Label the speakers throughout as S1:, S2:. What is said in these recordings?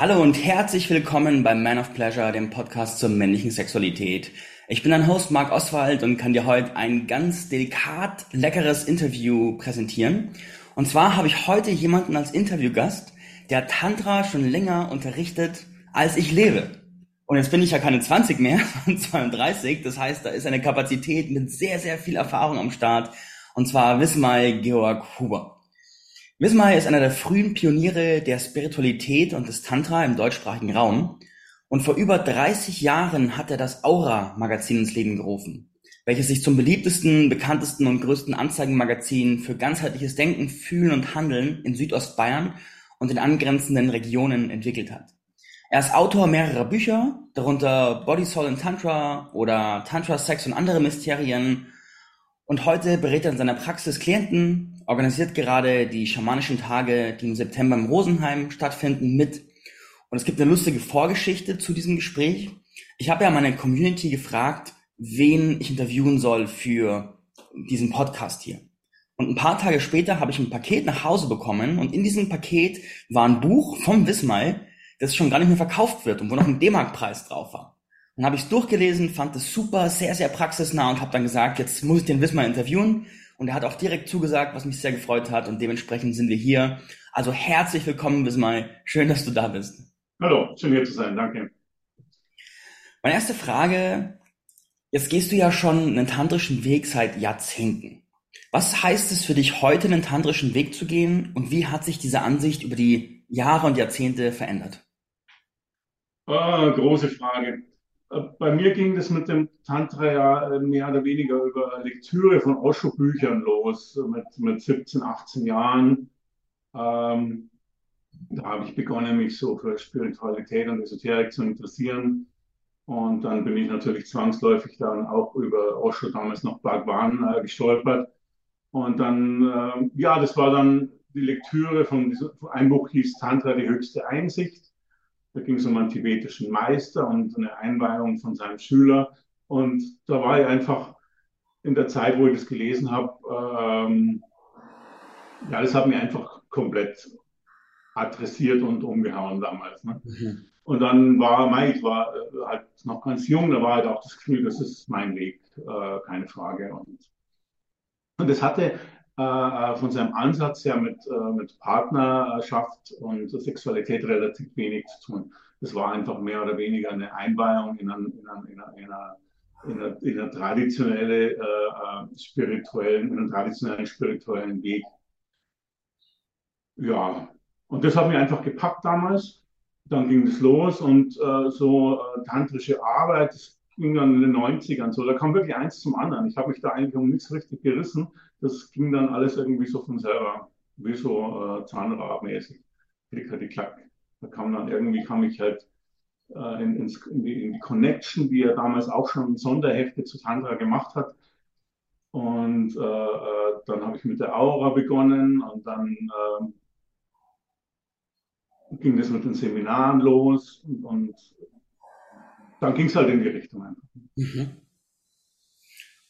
S1: Hallo und herzlich willkommen beim Man of Pleasure, dem Podcast zur männlichen Sexualität. Ich bin dein Host Marc Oswald und kann dir heute ein ganz delikat leckeres Interview präsentieren. Und zwar habe ich heute jemanden als Interviewgast, der Tantra schon länger unterrichtet, als ich lebe. Und jetzt bin ich ja keine 20 mehr, sondern 32. Das heißt, da ist eine Kapazität mit sehr, sehr viel Erfahrung am Start. Und zwar Wismai Georg Huber. Wismar ist einer der frühen Pioniere der Spiritualität und des Tantra im deutschsprachigen Raum und vor über 30 Jahren hat er das Aura-Magazin ins Leben gerufen, welches sich zum beliebtesten, bekanntesten und größten Anzeigenmagazin für ganzheitliches Denken, Fühlen und Handeln in Südostbayern und in angrenzenden Regionen entwickelt hat. Er ist Autor mehrerer Bücher, darunter Body, Soul and Tantra oder Tantra, Sex und andere Mysterien. Und heute berät er in seiner Praxis Klienten, organisiert gerade die schamanischen Tage, die im September im Rosenheim stattfinden, mit. Und es gibt eine lustige Vorgeschichte zu diesem Gespräch. Ich habe ja meine Community gefragt, wen ich interviewen soll für diesen Podcast hier. Und ein paar Tage später habe ich ein Paket nach Hause bekommen und in diesem Paket war ein Buch vom Wismai, das schon gar nicht mehr verkauft wird und wo noch ein D-Mark-Preis drauf war. Dann habe ich es durchgelesen, fand es super, sehr, sehr praxisnah und habe dann gesagt, jetzt muss ich den Wismar interviewen. Und er hat auch direkt zugesagt, was mich sehr gefreut hat. Und dementsprechend sind wir hier. Also herzlich willkommen, Bismay. Schön, dass du da bist.
S2: Hallo, schön hier zu sein. Danke.
S1: Meine erste Frage. Jetzt gehst du ja schon einen tantrischen Weg seit Jahrzehnten. Was heißt es für dich heute, einen tantrischen Weg zu gehen? Und wie hat sich diese Ansicht über die Jahre und Jahrzehnte verändert?
S2: Ah, große Frage. Bei mir ging das mit dem Tantra ja äh, mehr oder weniger über Lektüre von Osho-Büchern los, mit, mit 17, 18 Jahren. Ähm, da habe ich begonnen, mich so für Spiritualität und Esoterik zu interessieren. Und dann bin ich natürlich zwangsläufig dann auch über Osho, damals noch Bhagwan, äh, gestolpert. Und dann, äh, ja, das war dann die Lektüre von diesem, ein Buch hieß Tantra, die höchste Einsicht. Da ging es um einen tibetischen Meister und eine Einweihung von seinem Schüler. Und da war ich einfach in der Zeit, wo ich das gelesen habe, ähm, ja, das hat mich einfach komplett adressiert und umgehauen damals. Ne? Mhm. Und dann war, ich war äh, halt noch ganz jung, da war halt auch das Gefühl, das ist mein Weg, äh, keine Frage. Und, und das hatte von seinem Ansatz her mit, äh, mit Partnerschaft und Sexualität relativ wenig zu tun. Das war einfach mehr oder weniger eine Einweihung in einen, äh, traditionellen spirituellen Weg. Ja, und das hat mich einfach gepackt damals. Dann ging es los und äh, so äh, tantrische Arbeit, das ging dann in den 90ern so. Da kam wirklich eins zum anderen. Ich habe mich da eigentlich um nichts richtig gerissen das ging dann alles irgendwie so von selber, wie so äh, Zahnradmäßig. Klicker, Klack. Da kam dann irgendwie, kam ich halt äh, in, ins, in, die, in, die, Connection, die er damals auch schon Sonderhefte zu Tantra gemacht hat. Und äh, äh dann habe ich mit der Aura begonnen und dann ähm, ging das mit den Seminaren los und, und dann ging es halt in die Richtung einfach. Mhm.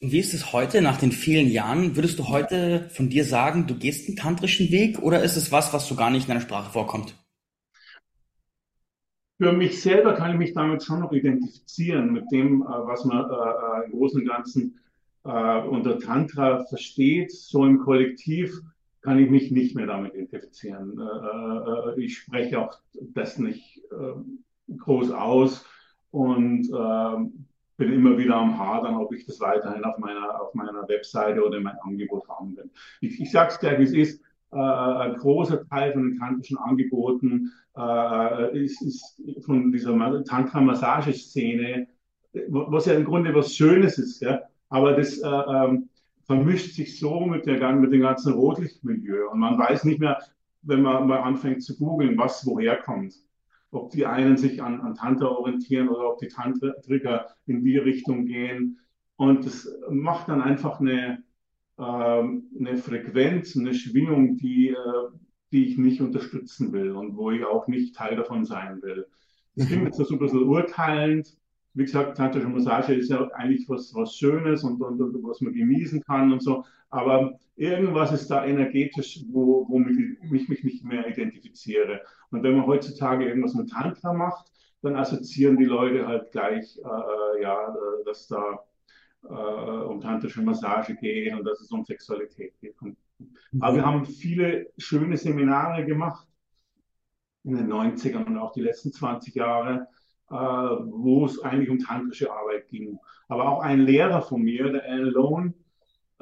S1: Und wie ist es heute, nach den vielen Jahren? Würdest du heute von dir sagen, du gehst einen tantrischen Weg oder ist es was, was so gar nicht in deiner Sprache vorkommt?
S2: Für mich selber kann ich mich damit schon noch identifizieren, mit dem, äh, was man äh, äh, im Großen und Ganzen unter Tantra versteht. So im Kollektiv kann ich mich nicht mehr damit identifizieren. ich spreche auch das nicht groß aus und ähm, bin immer wieder am Hadern, ob ich das weiterhin auf meiner, auf meiner Webseite oder in meinem Angebot haben will. Ich, ich sage es gleich, es ist. Äh, ein großer Teil von den tantrischen Angeboten äh, ist, ist von dieser Tantra-Massageszene, was ja im Grunde was Schönes ist, ja? aber das äh, ähm, vermischt sich so mit, der, mit dem ganzen Rotlichtmilieu und man weiß nicht mehr, wenn man mal anfängt zu googeln, was woher kommt ob die einen sich an, an Tantra orientieren oder ob die Tantriker in die Richtung gehen. Und das macht dann einfach eine, äh, eine Frequenz, eine Schwingung, die, äh, die ich nicht unterstützen will und wo ich auch nicht Teil davon sein will. Das klingt jetzt so ein bisschen urteilend, wie gesagt, tantrische Massage ist ja eigentlich was, was Schönes und, und, und, was man genießen kann und so. Aber irgendwas ist da energetisch, wo, womit ich mich nicht mehr identifiziere. Und wenn man heutzutage irgendwas mit Tantra macht, dann assoziieren die Leute halt gleich, äh, ja, dass da äh, um tantrische Massage geht und dass es um Sexualität geht. Und, aber wir haben viele schöne Seminare gemacht in den 90ern und auch die letzten 20 Jahre, äh, wo es eigentlich um tantrische Arbeit ging. Aber auch ein Lehrer von mir, der Alan Lone,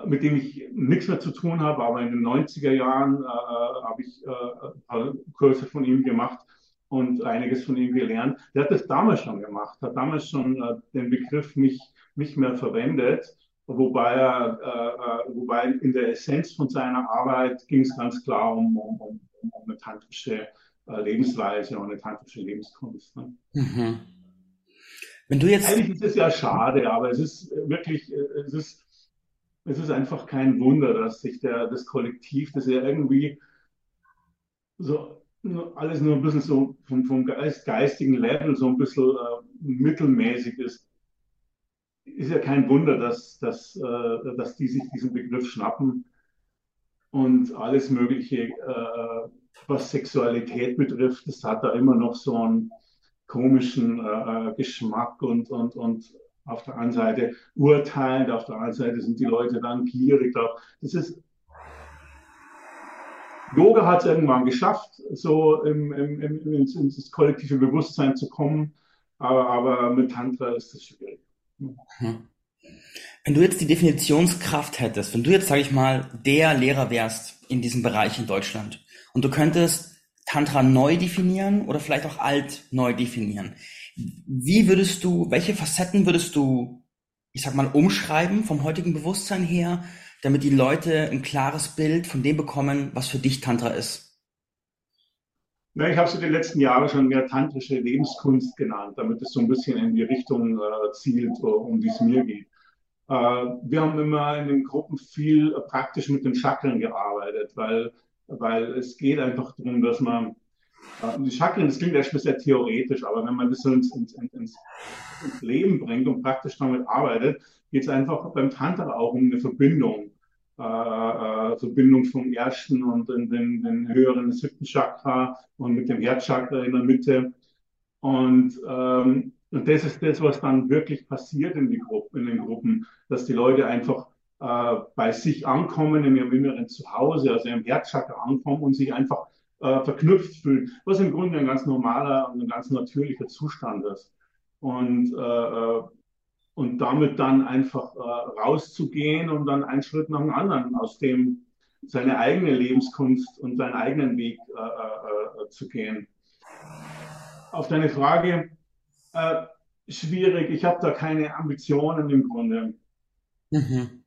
S2: mit dem ich nichts mehr zu tun habe, aber in den 90er Jahren äh, habe ich äh, Kurse von ihm gemacht und einiges von ihm gelernt. Der hat das damals schon gemacht, hat damals schon äh, den Begriff nicht, nicht mehr verwendet, wobei, er, äh, äh, wobei in der Essenz von seiner Arbeit ging es ganz klar um, um, um, um eine tantrische äh, Lebensweise und eine tantrische Lebenskunst. Ne? Mhm. Wenn du jetzt Eigentlich ist es ja schade, aber es ist wirklich, es ist, es ist einfach kein Wunder, dass sich der, das Kollektiv, das ja irgendwie so alles nur ein bisschen so vom, vom Geist, geistigen Level so ein bisschen äh, mittelmäßig ist, ist ja kein Wunder, dass, dass, äh, dass die sich diesen Begriff schnappen und alles Mögliche, äh, was Sexualität betrifft, das hat da immer noch so einen komischen äh, Geschmack und, und, und auf der einen Seite urteilend, auf der anderen Seite sind die Leute dann gierig. Das ist Yoga hat es irgendwann geschafft, so im, im, im, ins, kollektive Bewusstsein zu kommen, aber, aber mit Tantra ist das schwierig.
S1: Hm. Wenn du jetzt die Definitionskraft hättest, wenn du jetzt, sage ich mal, der Lehrer wärst in diesem Bereich in Deutschland und du könntest Tantra neu definieren oder vielleicht auch alt neu definieren, wie würdest du, welche Facetten würdest du, ich sag mal, umschreiben vom heutigen Bewusstsein her, damit die Leute ein klares Bild von dem bekommen, was für dich Tantra ist?
S2: Na, ich habe in den letzten Jahren schon mehr tantrische Lebenskunst genannt, damit es so ein bisschen in die Richtung äh, zielt, um die es mir geht. Äh, wir haben immer in den Gruppen viel äh, praktisch mit den Chakren gearbeitet, weil, weil es geht einfach darum, dass man äh, die Chakren, das klingt erstmal sehr theoretisch, aber wenn man das so ins, ins, ins, ins Leben bringt und praktisch damit arbeitet, geht es einfach beim Tantra auch um eine Verbindung. Äh, äh, Verbindung vom ersten und den, den, den höheren siebten Chakra und mit dem Herzchakra in der Mitte. Und, ähm, und das ist das, was dann wirklich passiert in, die Gruppe, in den Gruppen, dass die Leute einfach äh, bei sich ankommen, in ihrem inneren Zuhause, also im Herzchakra ankommen und sich einfach äh, verknüpft fühlen, was im Grunde ein ganz normaler und ein ganz natürlicher Zustand ist. Und äh, äh und damit dann einfach äh, rauszugehen und dann einen Schritt nach dem anderen aus dem seine eigene Lebenskunst und seinen eigenen Weg äh, zu gehen. Auf deine Frage, schwierig, ich habe da keine Ambitionen im Grunde. Mhm.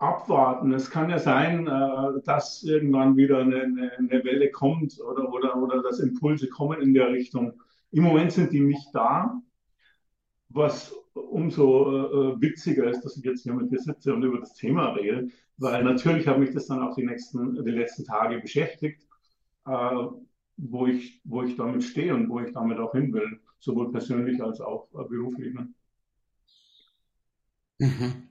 S2: Abwarten. Es kann ja sein, äh, dass irgendwann wieder eine, eine, Welle kommt oder, oder, oder dass Impulse kommen in der Richtung. Im Moment sind die nicht da was umso äh, äh, witziger ist, dass ich jetzt hier mit dir sitze und über das Thema rede, weil natürlich hat mich das dann auch die, nächsten, die letzten Tage beschäftigt, äh, wo, ich, wo ich damit stehe und wo ich damit auch hin will, sowohl persönlich als auch äh, beruflich. Ne? Mhm.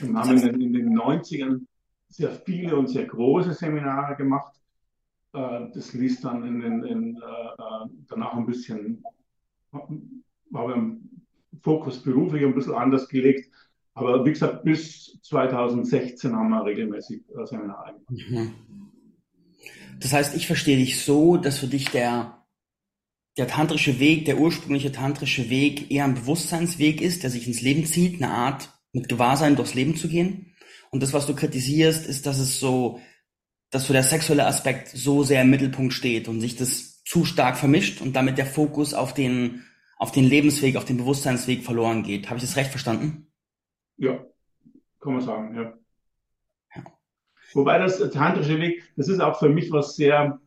S2: Wir haben in den, in den 90ern sehr viele und sehr große Seminare gemacht. Äh, das ließ dann in, in, in, äh, danach ein bisschen, war Fokus beruflich ein bisschen anders gelegt. Aber wie gesagt, bis 2016 haben wir regelmäßig äh, Seminare gemacht. Mhm.
S1: Das heißt, ich verstehe dich so, dass für dich der, der tantrische Weg, der ursprüngliche tantrische Weg eher ein Bewusstseinsweg ist, der sich ins Leben zieht, eine Art mit Gewahrsein durchs Leben zu gehen. Und das, was du kritisierst, ist, dass es so, dass so der sexuelle Aspekt so sehr im Mittelpunkt steht und sich das zu stark vermischt und damit der Fokus auf den auf den Lebensweg, auf den Bewusstseinsweg verloren geht. Habe ich das recht verstanden?
S2: Ja, kann man sagen, ja. ja. Wobei das tantrische Weg, das ist auch für mich was sehr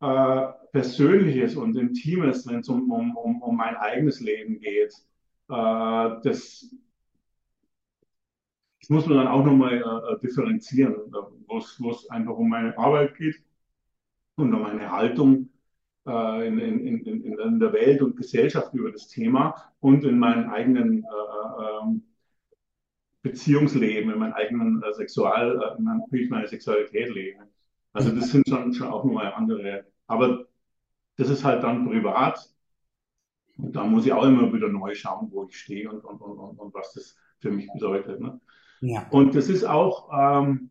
S2: äh, Persönliches und Intimes, wenn es um, um, um, um mein eigenes Leben geht. Äh, das, das muss man dann auch nochmal äh, differenzieren, wo es einfach um meine Arbeit geht und um meine Haltung äh, in, in, in, in, der Welt und Gesellschaft über das Thema und in meinem eigenen äh, ähm, Beziehungsleben, in meinem eigenen äh, Sexual, äh, in meinem, wie ich meine Sexualität lebe. Also das sind schon, schon auch nochmal andere. Aber das ist halt dann privat. Und da muss ich auch immer wieder neu schauen, wo ich stehe und, und, und, und was das für mich bedeutet. Ne? Ja. Und das ist auch, ähm,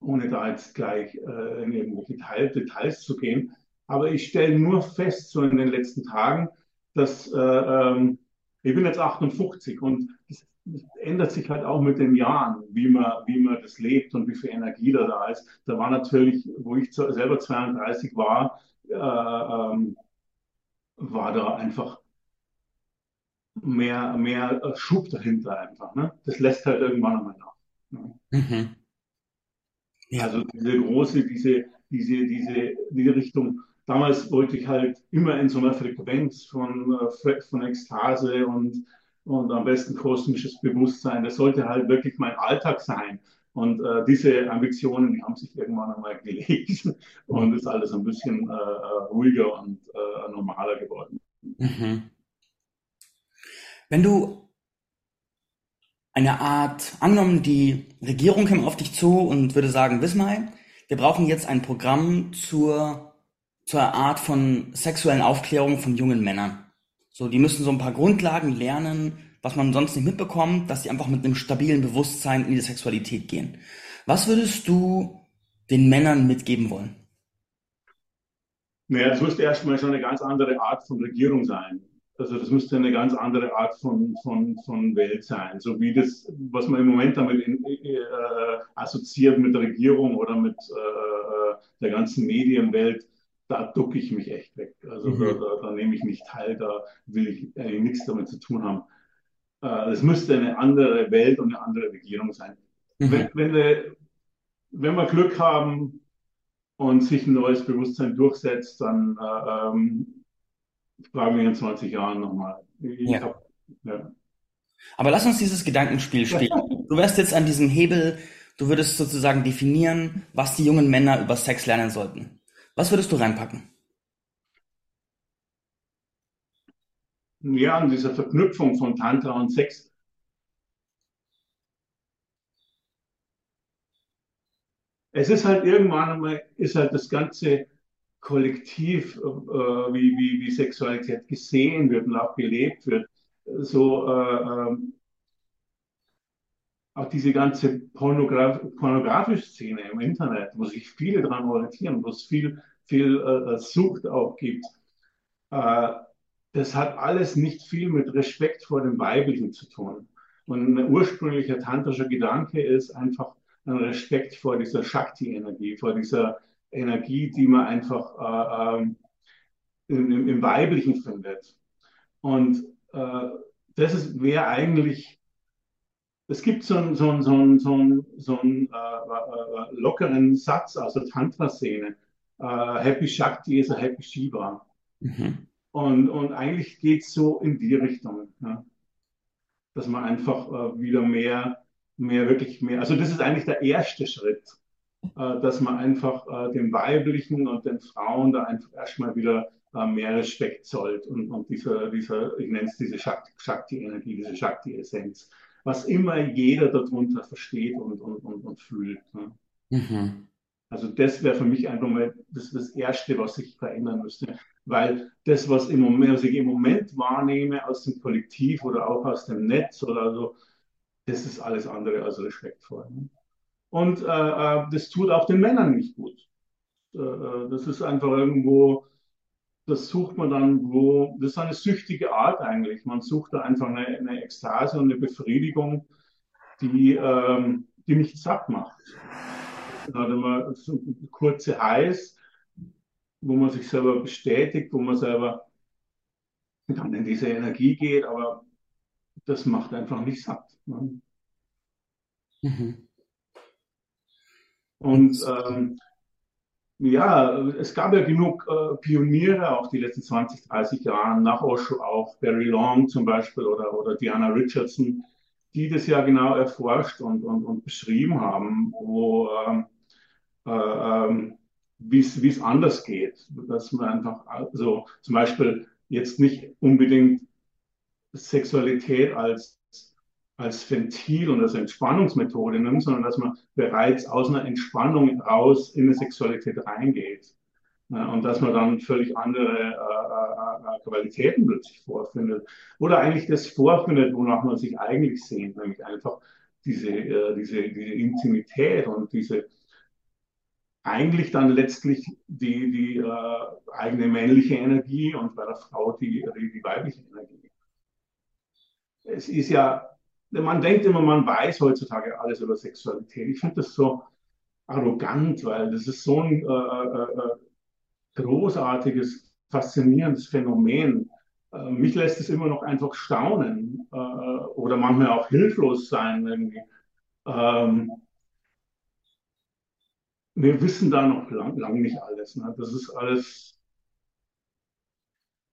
S2: ohne da jetzt gleich äh, in irgendwelche Detail, Details zu gehen, aber ich stelle nur fest, so in den letzten Tagen, dass äh, ähm, ich bin jetzt 58 und das, das, ändert sich halt auch mit den Jahren, wie man, wie man das lebt und wie viel Energie da, da ist. Da war natürlich, wo ich zu, selber 32 war, äh, ähm, war da einfach mehr, mehr Schub dahinter einfach. Ne? Das lässt halt irgendwann einmal nach. Ne? Mhm. Ja. Also diese große, diese, diese, diese, diese Richtung. Damals wollte ich halt immer in so einer Frequenz von, äh, von Ekstase und, und am besten kosmisches Bewusstsein. Das sollte halt wirklich mein Alltag sein. Und äh, diese Ambitionen, die haben sich irgendwann einmal gelegt und ist alles ein bisschen äh, äh ruhiger und äh, normaler geworden. Mhm.
S1: Wenn du eine Art, angenommen, die Regierung käme auf dich zu und würde sagen, Wismai, wir brauchen jetzt ein Programm zur, zur Art von sexuellen Aufklärung von jungen Männern. So, die müssen so ein paar Grundlagen lernen, was man sonst nicht mitbekommt, dass sie einfach mit einem stabilen Bewusstsein in die Sexualität gehen. Was würdest du den Männern mitgeben wollen?
S2: Naja, das müsste erstmal schon eine ganz andere Art von Regierung sein. Also das müsste eine ganz andere Art von, von, von Welt sein. So wie das, was man im Moment damit in, äh, assoziiert mit der Regierung oder mit äh, der ganzen Medienwelt, da ducke ich mich echt weg. Also mhm. da, da, da, nehme ich nicht teil, da will ich eigentlich nichts damit zu tun haben. Äh, es müsste eine andere Welt und eine andere Regierung sein. Mhm. Wenn, wenn, wir, wenn wir Glück haben und sich ein neues Bewusstsein durchsetzt, dann äh, ähm, fragen wir in 20 Jahren nochmal. Ja. Hab,
S1: ja. Aber lass uns dieses Gedankenspiel spielen. Du wärst jetzt an diesem Hebel, du würdest sozusagen definieren, was die jungen Männer über Sex lernen sollten. Was würdest du reinpacken?
S2: Ja, an dieser Verknüpfung von Tantra und Sex. Es ist halt irgendwann einmal, ist halt das ganze kollektiv, äh, wie, wie, wie Sexualität gesehen wird und auch gelebt wird, so äh, ähm, auch diese ganze Pornograf pornografische Szene im Internet, wo sich viele daran orientieren, wo es viel, viel äh, Sucht auch gibt, äh, das hat alles nicht viel mit Respekt vor dem Weiblichen zu tun. Und ein ursprünglicher tantrischer Gedanke ist einfach ein Respekt vor dieser Shakti-Energie, vor dieser Energie, die man einfach äh, ähm, im, im, Weiblichen findet. Und äh, das wäre eigentlich, es gibt so einen so so so so äh, äh, lockeren Satz aus der Tantra-Szene. Äh, Happy Shakti is a Happy Shiva. Mhm. Und, und eigentlich geht es so in die Richtung, ja? dass man einfach äh, wieder mehr, mehr, wirklich mehr, also das ist eigentlich der erste Schritt äh, dass man einfach äh, den Weiblichen und den Frauen da einfach erstmal wieder äh, mehr Respekt zollt und, und dieser, dieser, ich nenne es diese Shakti-Energie, diese Shakti-Essenz, was immer jeder darunter versteht und, und, und, und fühlt. Ne? Mhm. Also das wäre für mich einfach mal das, das Erste, was sich verändern müsste. Weil das, was, im Moment, was ich im Moment wahrnehme aus dem Kollektiv oder auch aus dem Netz oder so, das ist alles andere als respektvoll. Ne? Und äh, äh, das tut auch den Männern nicht gut. Äh, äh, das ist einfach irgendwo, das sucht man dann, wo, das ist eine süchtige Art eigentlich. Man sucht da einfach eine, eine Ekstase und eine Befriedigung, die, ähm, die nicht satt macht. Hat man so kurze Heiß, wo man sich selber bestätigt, wo man selber dann in diese Energie geht, aber das macht einfach nicht satt. Ne? Mhm. Und ähm, ja, es gab ja genug äh, Pioniere auch die letzten 20, 30 Jahre, nach Osho auch, Barry Long zum Beispiel oder, oder Diana Richardson, die das ja genau erforscht und, und, und beschrieben haben, wo ähm, äh, ähm, wie es anders geht. Dass man einfach, also zum Beispiel jetzt nicht unbedingt Sexualität als, als Ventil und als Entspannungsmethode nimmt, sondern dass man bereits aus einer Entspannung raus in eine Sexualität reingeht. Und dass man dann völlig andere äh, äh, äh, Qualitäten plötzlich vorfindet. Oder eigentlich das vorfindet, wonach man sich eigentlich sehnt, nämlich einfach diese, äh, diese, diese Intimität und diese eigentlich dann letztlich die, die äh, eigene männliche Energie und bei der Frau die, die, die weibliche Energie. Es ist ja, man denkt immer, man weiß heutzutage alles über Sexualität. Ich finde das so arrogant, weil das ist so ein äh, äh, äh großartiges, faszinierendes Phänomen. Äh, mich lässt es immer noch einfach staunen äh, oder manchmal auch hilflos sein irgendwie. Ähm, wir wissen da noch lang, lang nicht alles. Ne? Das ist alles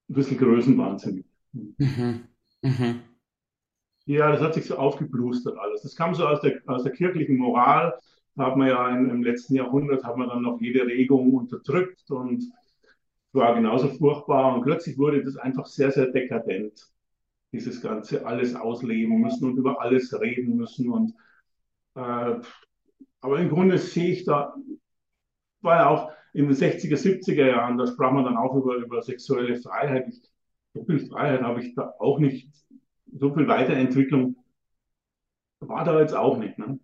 S2: ein bisschen Größenwahnsinn. Mhm. Mhm. Ja, das hat sich so aufgeblustert alles. Das kam so aus der, aus der kirchlichen Moral. Da hat man ja in, im letzten Jahrhundert hat man dann noch jede Regung unterdrückt und war genauso furchtbar. Und plötzlich wurde das einfach sehr, sehr dekadent. Dieses ganze alles ausleben müssen und über alles reden müssen. Und, äh, aber im Grunde sehe ich da, war ja auch in den 60er, 70er Jahren, da sprach man dann auch über, über sexuelle Freiheit. So viel Freiheit habe ich da auch nicht so viel Weiterentwicklung war da jetzt auch nicht. Ne?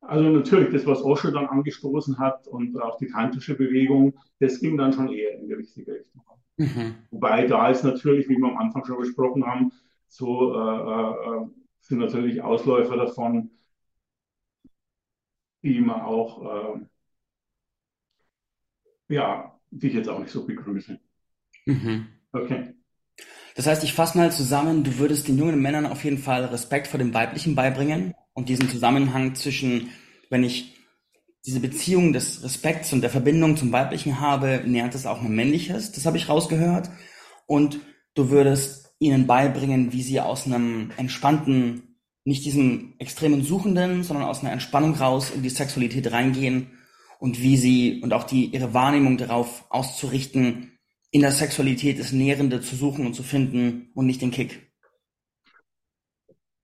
S2: Also natürlich, das, was Osho dann angestoßen hat und auch die kantische Bewegung, das ging dann schon eher in die richtige Richtung. Mhm. Wobei da ist natürlich, wie wir am Anfang schon besprochen haben, so äh, äh, sind natürlich Ausläufer davon, die man auch, äh, ja, die ich jetzt auch nicht so begrüße. Mhm.
S1: Okay. Das heißt, ich fasse mal zusammen, du würdest den jungen Männern auf jeden Fall Respekt vor dem Weiblichen beibringen und diesen Zusammenhang zwischen, wenn ich diese Beziehung des Respekts und der Verbindung zum Weiblichen habe, nährt es auch ein männliches, das habe ich rausgehört. Und du würdest ihnen beibringen, wie sie aus einem entspannten, nicht diesem extremen Suchenden, sondern aus einer Entspannung raus in die Sexualität reingehen und wie sie und auch die ihre Wahrnehmung darauf auszurichten, in der Sexualität das Nährende zu suchen und zu finden und nicht den Kick.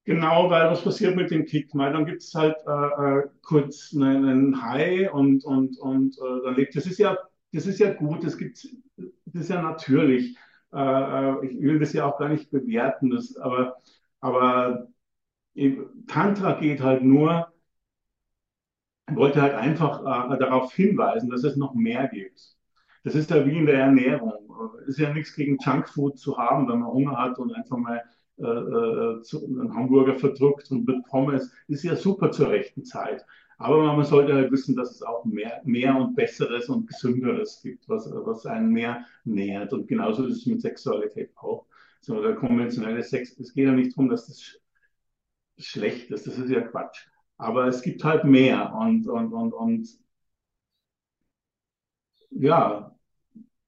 S2: Genau, weil was passiert mit dem Kick? Weil dann gibt es halt äh, äh, kurz einen, High und, und, und äh, dann lebt. Das ist ja, das ist ja gut, das gibt das ist ja natürlich. Äh, äh, ich will das ja auch gar nicht bewerten, das, aber, aber Tantra geht halt nur, wollte halt einfach äh, darauf hinweisen, dass es noch mehr gibt. Das ist ja wie in der Ernährung. Es ist ja nichts gegen Junkfood zu haben, wenn man Hunger hat und einfach mal äh, äh, zu, einen Hamburger verdruckt und mit Pommes. Ist ja super zur rechten Zeit. Aber man sollte halt wissen, dass es auch mehr, mehr und Besseres und Gesünderes gibt, was, was einen mehr nährt. Und genauso ist es mit Sexualität auch. So, der konventionelle Sex, es geht ja nicht darum, dass das schlecht ist, das ist ja Quatsch. Aber es gibt halt mehr und, und, und, und ja,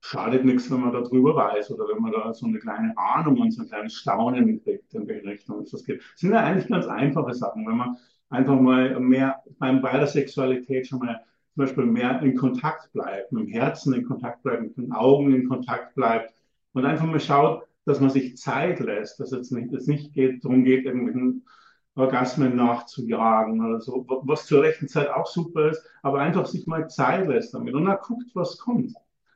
S2: schadet nichts, wenn man darüber weiß oder wenn man da so eine kleine Ahnung und so ein kleines Staunen kriegt, in welche Richtung es das geht. Das sind ja eigentlich ganz einfache Sachen, wenn man einfach mal mehr beim, bei der Sexualität schon mal zum Beispiel mehr in Kontakt bleibt, mit dem Herzen in Kontakt bleibt, mit den Augen in Kontakt bleibt und einfach mal schaut, dass man sich Zeit lässt, dass es nicht, es nicht geht, darum geht, irgendwelchen Orgasmen nachzujagen oder so, was zur rechten Zeit auch super ist, aber einfach sich mal Zeit lässt damit und dann guckt, was kommt.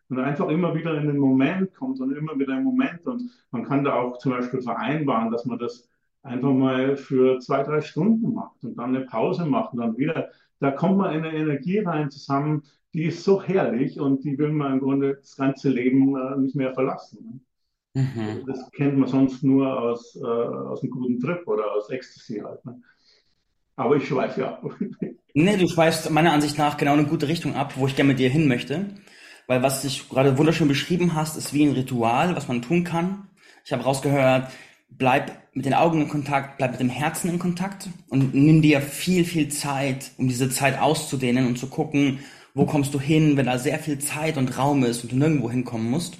S2: Und einfach immer wieder in den Moment kommt und immer wieder im Moment. Und man kann da auch zum Beispiel vereinbaren, dass man das einfach mal für zwei, drei Stunden macht und dann eine Pause macht und dann wieder. Da kommt man in eine Energie rein zusammen, die ist so herrlich und die will man im Grunde das ganze Leben äh, nicht mehr verlassen. Mhm. Das kennt man sonst nur aus, äh, aus einem guten Trip oder aus Ecstasy halt. Ne? Aber ich schweife ja.
S1: nee, du schweifst meiner Ansicht nach genau in eine gute Richtung ab, wo ich gerne mit dir hin möchte. Weil was du gerade wunderschön beschrieben hast, ist wie ein Ritual, was man tun kann. Ich habe rausgehört, bleib mit den Augen in Kontakt, bleib mit dem Herzen in Kontakt und nimm dir viel, viel Zeit, um diese Zeit auszudehnen und zu gucken, wo kommst du hin, wenn da sehr viel Zeit und Raum ist und du nirgendwo hinkommen musst.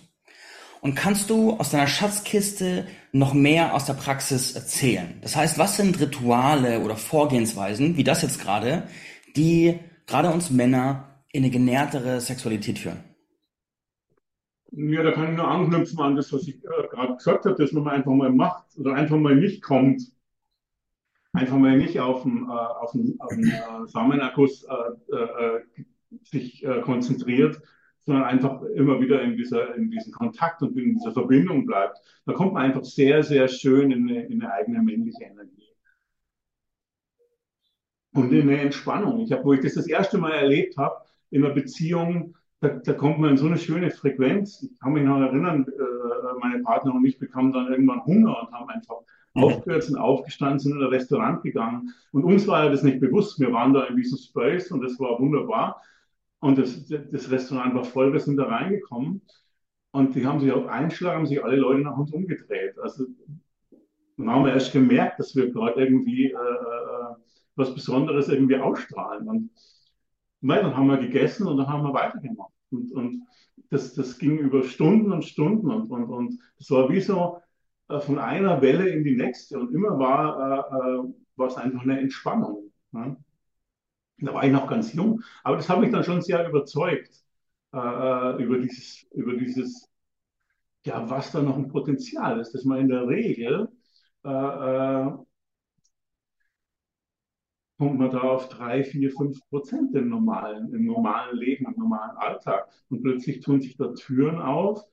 S1: Und kannst du aus deiner Schatzkiste noch mehr aus der Praxis erzählen? Das heißt, was sind Rituale oder Vorgehensweisen, wie das jetzt gerade, die gerade uns Männer in eine genährtere Sexualität führen?
S2: Ja, da kann ich nur anknüpfen an das, was ich äh, gerade gesagt habe, dass man einfach mal macht oder einfach mal nicht kommt. Einfach mal nicht auf den, äh, auf den, auf den äh, Samenakkus äh, äh, sich äh, konzentriert, sondern einfach immer wieder in, dieser, in diesem Kontakt und in dieser Verbindung bleibt. Da kommt man einfach sehr, sehr schön in eine, in eine eigene männliche Energie. Und in eine Entspannung. Ich habe, wo ich das das erste Mal erlebt habe, in einer Beziehung, da, da, kommt man in so eine schöne Frequenz. Ich kann mich noch erinnern, äh, meine Partner und ich bekamen dann irgendwann Hunger und haben einfach mhm. aufgehört, sind aufgestanden, sind in ein Restaurant gegangen. Und uns war ja das nicht bewusst. Wir waren da in diesem Space und das war wunderbar. Und das, das Restaurant war voll, wir sind da reingekommen. Und die haben sich auf einen Schlag, haben sich alle Leute nach uns umgedreht. Also dann haben wir erst gemerkt, dass wir gerade irgendwie äh, äh, was Besonderes irgendwie ausstrahlen. Und Nein, dann haben wir gegessen und dann haben wir weitergemacht. Und, und das, das ging über Stunden und Stunden und, und, und das war wie so äh, von einer Welle in die nächste und immer war, äh, äh es einfach eine Entspannung. Ne? Da war ich noch ganz jung, aber das hat mich dann schon sehr überzeugt äh, äh über dieses, über dieses, ja, was da noch ein Potenzial ist, dass man in der Regel äh, äh kommt man da auf drei, vier, fünf Prozent im normalen, im normalen Leben, im normalen Alltag. Und plötzlich tun sich da Türen auf.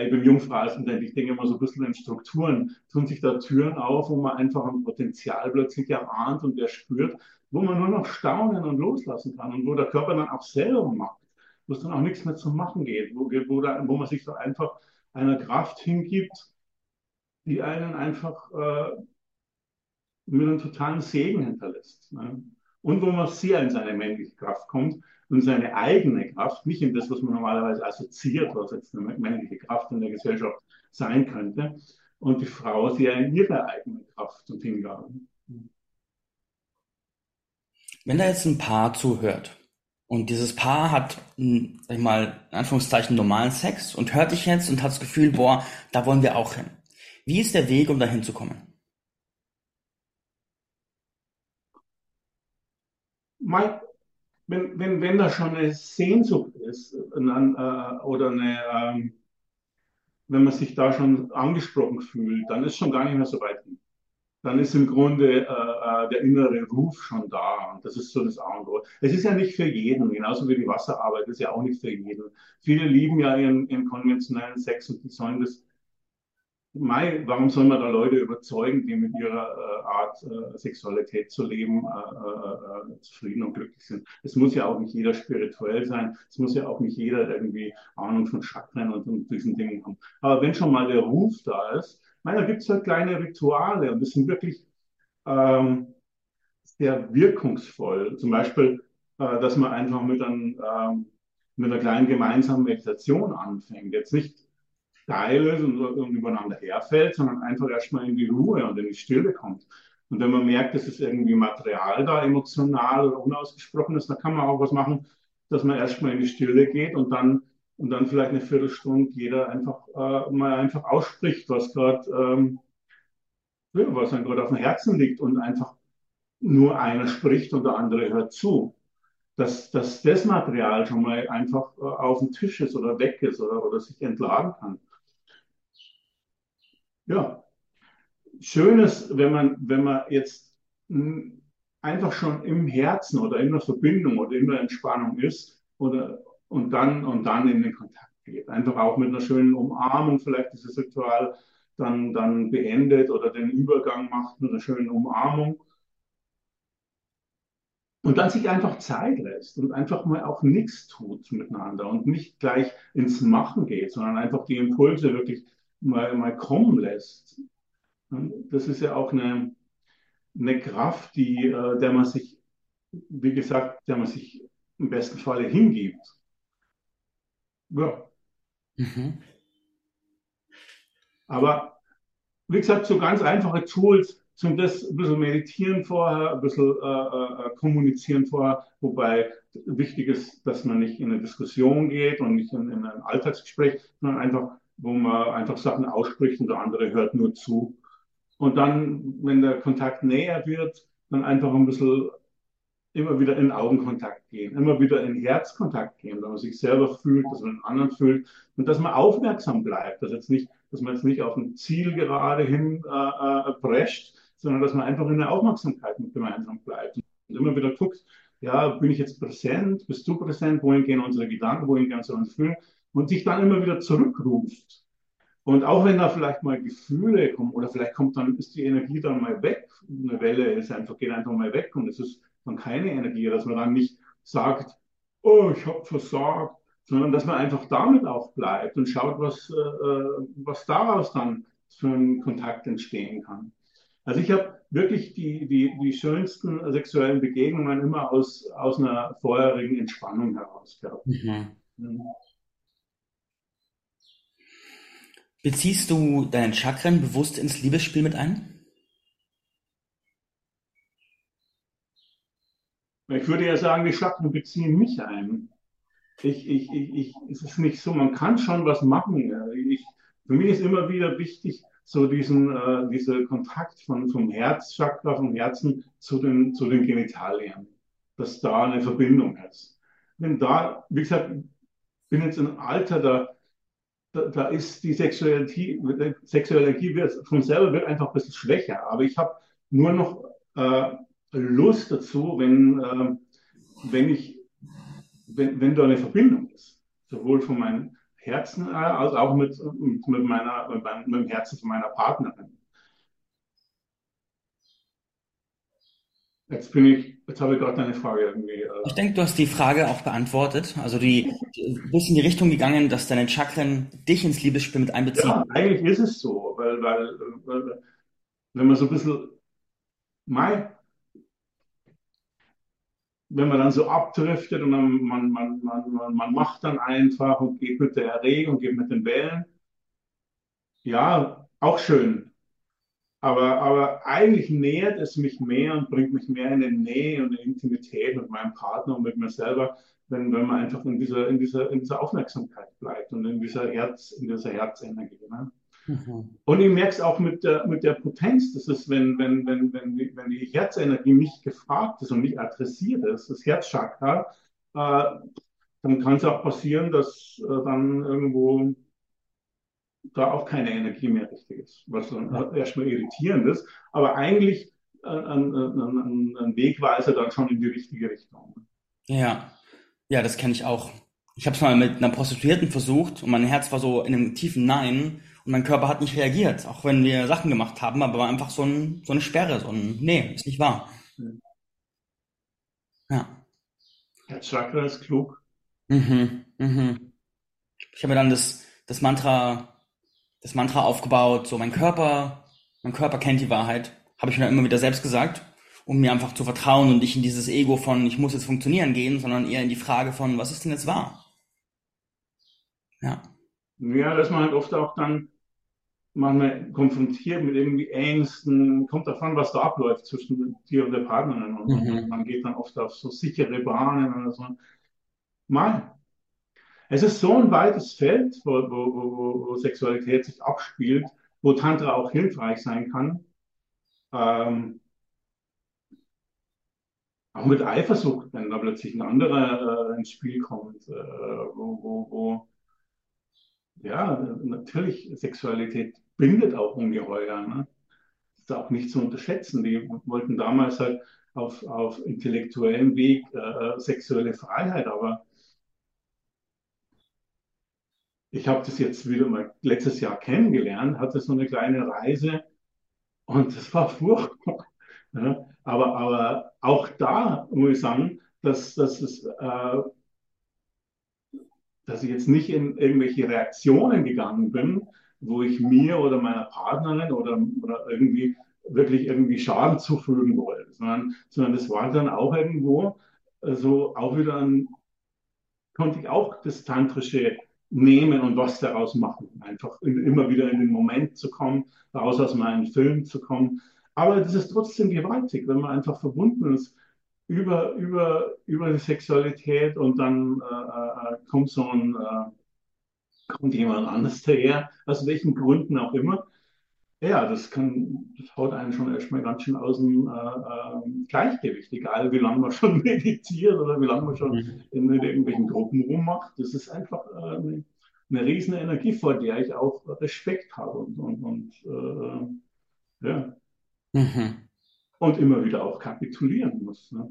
S2: Ich bin Jungfrauenstudent, ich denke immer so ein bisschen in Strukturen, tun sich da Türen auf, wo man einfach ein Potenzial plötzlich erahnt und erspürt, wo man nur noch staunen und loslassen kann und wo der Körper dann auch selber macht, wo es dann auch nichts mehr zu machen geht, wo, wo, da, wo man sich so einfach einer Kraft hingibt, die einen einfach äh, mit einem totalen Segen hinterlässt. Ne? Und wo man sehr in seine männliche Kraft kommt und seine eigene Kraft, nicht in das, was man normalerweise assoziiert, was jetzt eine männliche Kraft in der Gesellschaft sein könnte, und die Frau sehr in ihre eigene Kraft und Hingabe.
S1: Wenn da jetzt ein Paar zuhört und dieses Paar hat, sag ich mal, in Anführungszeichen normalen Sex und hört dich jetzt und hat das Gefühl, boah, da wollen wir auch hin. Wie ist der Weg, um dahin zu kommen?
S2: mein, wenn, wenn, wenn da schon eine Sehnsucht ist dann, äh, oder eine, ähm, wenn man sich da schon angesprochen fühlt, dann ist schon gar nicht mehr so weit. Dann ist im Grunde äh, äh, der innere Ruf schon da. Und das ist so das A und O. Es ist ja nicht für jeden, genauso wie die Wasserarbeit ist ja auch nicht für jeden. Viele lieben ja ihren, ihren konventionellen Sex und die sollen das Mai, warum soll man da Leute überzeugen, die mit ihrer äh, Art, äh, Sexualität zu leben, äh, äh, äh, zufrieden und glücklich sind? Es muss ja auch nicht jeder spirituell sein. Es muss ja auch nicht jeder irgendwie Ahnung von Chakren und, und diesen Dingen haben. Aber wenn schon mal der Ruf da ist, da gibt es halt kleine Rituale und das sind wirklich ähm, sehr wirkungsvoll. Zum Beispiel, äh, dass man einfach mit, einem, ähm, mit einer kleinen gemeinsamen Meditation anfängt. Jetzt nicht steil ist und, und übereinander herfällt, sondern einfach erstmal in die Ruhe und in die Stille kommt. Und wenn man merkt, dass es irgendwie Material da emotional oder unausgesprochen ist, dann kann man auch was machen, dass man erstmal in die Stille geht und dann und dann vielleicht eine Viertelstunde jeder einfach äh, mal einfach ausspricht, was gerade ähm, ja, was einem gerade auf dem Herzen liegt und einfach nur einer spricht und der andere hört zu. Dass, dass das Material schon mal einfach äh, auf dem Tisch ist oder weg ist oder, oder sich entladen kann ja, schön ist, wenn man, wenn man jetzt einfach schon im Herzen oder in der Verbindung oder in der Entspannung ist oder, und, dann, und dann in den Kontakt geht. Einfach auch mit einer schönen Umarmung vielleicht dieses Ritual dann, dann beendet oder den Übergang macht mit einer schönen Umarmung. Und dann sich einfach Zeit lässt und einfach mal auch nichts tut miteinander und nicht gleich ins Machen geht, sondern einfach die Impulse wirklich mal, mal kommen lässt. Das ist ja auch eine, eine Kraft, die, äh, der man sich, wie gesagt, der man sich im besten Falle hingibt. Ja. Mhm. Aber wie gesagt, so ganz einfache Tools, zum das ein bisschen meditieren vorher, ein bisschen äh, äh, äh, kommunizieren vorher, wobei wichtig ist, dass man nicht in eine Diskussion geht und nicht in, in ein Alltagsgespräch, sondern einfach wo man einfach Sachen ausspricht und der andere hört nur zu. Und dann, wenn der Kontakt näher wird, dann einfach ein bisschen immer wieder in Augenkontakt gehen, immer wieder in Herzkontakt gehen, dass man sich selber fühlt, dass man den anderen fühlt und dass man aufmerksam bleibt, dass, jetzt nicht, dass man jetzt nicht auf ein Ziel gerade hin äh, äh, prescht, sondern dass man einfach in der Aufmerksamkeit mit gemeinsam bleibt und immer wieder guckt, ja, bin ich jetzt präsent, bist du präsent, wohin gehen unsere Gedanken, wohin gehen unsere Gefühle und sich dann immer wieder zurückruft. Und auch wenn da vielleicht mal Gefühle kommen oder vielleicht kommt dann, ist die Energie dann mal weg, eine Welle ist einfach, geht einfach mal weg und es ist dann keine Energie, dass man dann nicht sagt, oh, ich habe versagt, sondern dass man einfach damit auch bleibt und schaut, was, äh, was daraus dann für ein Kontakt entstehen kann. Also ich habe wirklich die, die, die schönsten sexuellen Begegnungen immer aus, aus einer vorherigen Entspannung heraus gehabt. Mhm. Mhm.
S1: Beziehst du deinen Chakren bewusst ins Liebesspiel mit ein?
S2: Ich würde ja sagen, die Chakren beziehen mich ein. Ich, ich, ich, ich, es ist nicht so, man kann schon was machen. Ich, für mich ist immer wieder wichtig, so diesen, äh, dieser Kontakt von, vom Herzchakra, vom Herzen zu den, zu den Genitalien, dass da eine Verbindung ist. Wenn da, wie gesagt, bin jetzt im Alter, da, da, da ist die Sexualität, sexuelle Energie von selber wird einfach ein bisschen schwächer. Aber ich habe nur noch äh, Lust dazu, wenn, äh, wenn ich, wenn, wenn da eine Verbindung ist. Sowohl von meinem Herzen äh, als auch mit, mit, meiner, mit, meinem, Herzen von meiner Partnerin. Jetzt bin ich, jetzt habe ich gerade eine Frage irgendwie. Äh
S1: ich denke, du hast die Frage auch beantwortet. Also die, die bist in die Richtung gegangen, dass deine Chakren dich ins Liebesspiel mit einbeziehen. Ja,
S2: eigentlich ist es so, weil, weil, weil wenn man so ein bisschen, mein, wenn man dann so abdriftet und dann, man, man, man, man macht dann einfach und geht mit der Erregung, geht mit den Wellen. Ja, auch schön. Aber, aber eigentlich nähert es mich mehr und bringt mich mehr in die Nähe und in die Intimität mit meinem Partner und mit mir selber, wenn, wenn man einfach in dieser, in dieser, in dieser Aufmerksamkeit bleibt und in dieser Herz, in dieser Herzenergie. Ne? Mhm. Und ich merke es auch mit der, mit der Potenz, das ist, wenn, wenn, wenn, wenn, die, wenn die Herzenergie nicht gefragt ist und nicht adressiert ist, das Herzchakra, äh, dann kann es auch passieren, dass äh, dann irgendwo da auch keine Energie mehr richtig ist, was dann erstmal irritierend ist, aber eigentlich ein, ein, ein, Wegweiser dann schon in die richtige Richtung.
S1: Ja, ja, das kenne ich auch. Ich habe es mal mit einer Prostituierten versucht und mein Herz war so in einem tiefen Nein und mein Körper hat nicht reagiert, auch wenn wir Sachen gemacht haben, aber war einfach so, ein, so eine Sperre, so ein, nee, ist nicht wahr.
S2: Ja. Der Chakra ist klug.
S1: Mhm, mhm. Ich habe mir dann das, das Mantra, das Mantra aufgebaut, so mein Körper, mein Körper kennt die Wahrheit, habe ich mir immer wieder selbst gesagt, um mir einfach zu vertrauen und nicht in dieses Ego von, ich muss jetzt funktionieren gehen, sondern eher in die Frage von, was ist denn jetzt wahr?
S2: Ja. Ja, dass man halt oft auch dann manchmal konfrontiert mit irgendwie Ängsten, kommt davon, was da abläuft zwischen dir und der Partnerin. Und mhm. man geht dann oft auf so sichere Bahnen oder so. Mal. Es ist so ein weites Feld, wo, wo, wo, wo Sexualität sich abspielt, wo Tantra auch hilfreich sein kann. Ähm, auch mit Eifersucht, wenn da plötzlich ein anderer äh, ins Spiel kommt, äh, wo, wo, wo ja, natürlich Sexualität bindet auch ungeheuer. Ne? Das ist auch nicht zu unterschätzen. Die wollten damals halt auf, auf intellektuellem Weg äh, sexuelle Freiheit, aber ich habe das jetzt wieder mal letztes Jahr kennengelernt, hatte so eine kleine Reise und das war furchtbar. Ja, aber, aber auch da muss ich sagen, dass, dass es äh, dass ich jetzt nicht in irgendwelche Reaktionen gegangen bin, wo ich mir oder meiner Partnerin oder, oder irgendwie wirklich irgendwie Schaden zufügen wollte, sondern, sondern das war dann auch irgendwo so also auch wieder ein, konnte ich auch das Tantrische nehmen und was daraus machen. Einfach immer wieder in den Moment zu kommen, raus aus meinem Film zu kommen. Aber das ist trotzdem gewaltig, wenn man einfach verbunden ist über, über, über die Sexualität und dann äh, äh, kommt so ein, äh, kommt jemand anders daher, aus welchen Gründen auch immer. Ja, das kann, das haut einen schon erstmal ganz schön aus dem äh, äh, Gleichgewicht, egal wie lange man schon meditiert oder wie lange man schon
S1: Mhm.
S2: in, in irgendwelchen Gruppen rummacht. Das ist einfach äh, eine, eine riesen Energie, vor der ich auch Respekt habe und, und, und äh, ja,
S1: Mhm.
S2: und immer wieder auch kapitulieren muss. Ne?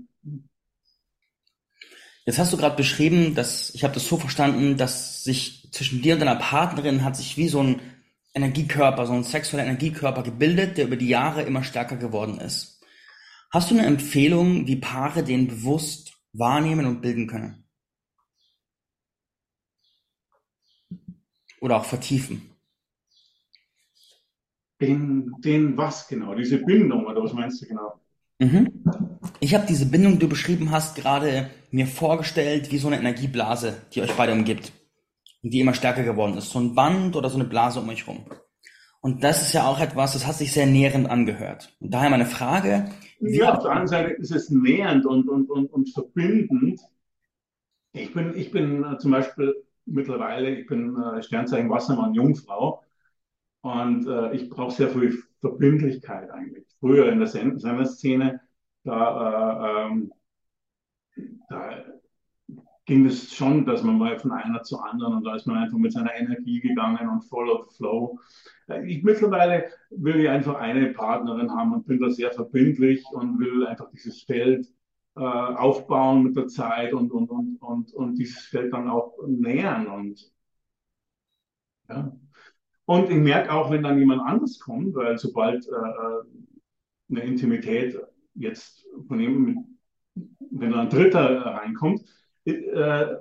S1: Jetzt hast du gerade beschrieben, dass ich habe das so verstanden, dass sich zwischen dir und deiner Partnerin hat sich wie so ein Energiekörper, so ein sexueller Energiekörper gebildet, der über die Jahre immer stärker geworden ist. Hast du eine Empfehlung, wie Paare den bewusst wahrnehmen und bilden können? Oder auch vertiefen?
S2: Den, den was genau? Diese Bindung oder was meinst du genau?
S1: Mhm. Ich habe diese Bindung, die du beschrieben hast, gerade mir vorgestellt wie so eine Energieblase, die euch beide umgibt die immer stärker geworden ist. So ein Band oder so eine Blase um euch rum. Und das ist ja auch etwas, das hat sich sehr nährend angehört. Und daher meine Frage, wie
S2: Ja, auf der anderen Seite ist es nähernd und, und, und, und verbindend. Ich bin, ich bin äh, zum Beispiel mittlerweile, ich bin äh, Sternzeichen Wassermann, Jungfrau und äh, ich brauche sehr viel Verbindlichkeit eigentlich. Früher in der Sen Senderszene, da, äh, ähm, da ging es schon, dass man mal von einer zur anderen und da ist man einfach mit seiner Energie gegangen und voll of flow. Äh, Ich mittlerweile will ich einfach eine Partnerin haben und bin da sehr verbindlich und will einfach dieses Feld äh, aufbauen mit der Zeit und, und, und, und, und dieses Feld dann auch nähern. Und, ja. und ich merke auch, wenn dann jemand anders kommt, weil sobald äh, eine Intimität jetzt von ihm, wenn dann ein Dritter reinkommt, äh,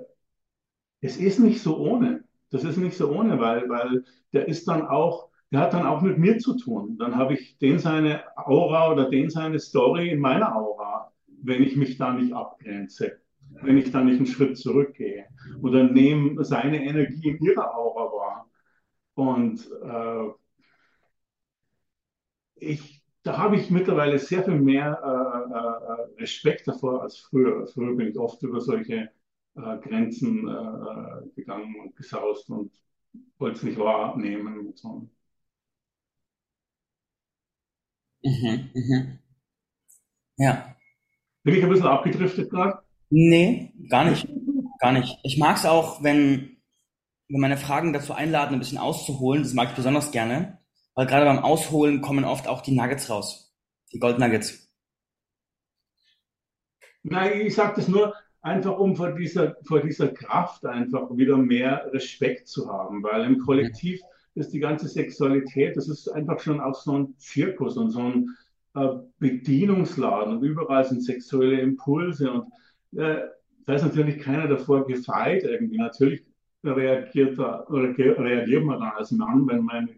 S2: es ist nicht so ohne. Das ist nicht so ohne, weil, weil der ist dann auch, der hat dann auch mit mir zu tun. Dann habe ich den seine Aura oder den seine Story in meiner Aura, wenn ich mich da nicht abgrenze, wenn ich da nicht einen Schritt zurückgehe oder nehme seine Energie in ihrer Aura wahr. Und äh, ich, da habe ich mittlerweile sehr viel mehr äh, äh, Respekt davor als früher. Früher bin ich oft über solche äh, Grenzen äh, gegangen und gesaust und wollte es nicht wahrnehmen. Und so.
S1: Mhm, mhm. Ja.
S2: Bin ich ein bisschen abgedriftet gerade?
S1: Nee, gar nicht. Gar nicht. Ich mag es auch, wenn, wenn meine Fragen dazu einladen, ein bisschen auszuholen. Das mag ich besonders gerne. Weil gerade beim Ausholen kommen oft auch die Nuggets raus. Die Goldnuggets.
S2: Nein, ich sage das nur einfach, um vor dieser, vor dieser Kraft einfach wieder mehr Respekt zu haben, weil im. Kollektiv ist die ganze Sexualität, das ist einfach schon auch so ein Zirkus und so ein äh, Bedienungsladen und überall sind sexuelle Impulse und äh, da ist natürlich keiner davor gefeit irgendwie. Natürlich reagiert da, oder reagiert man dann als Mann, wenn man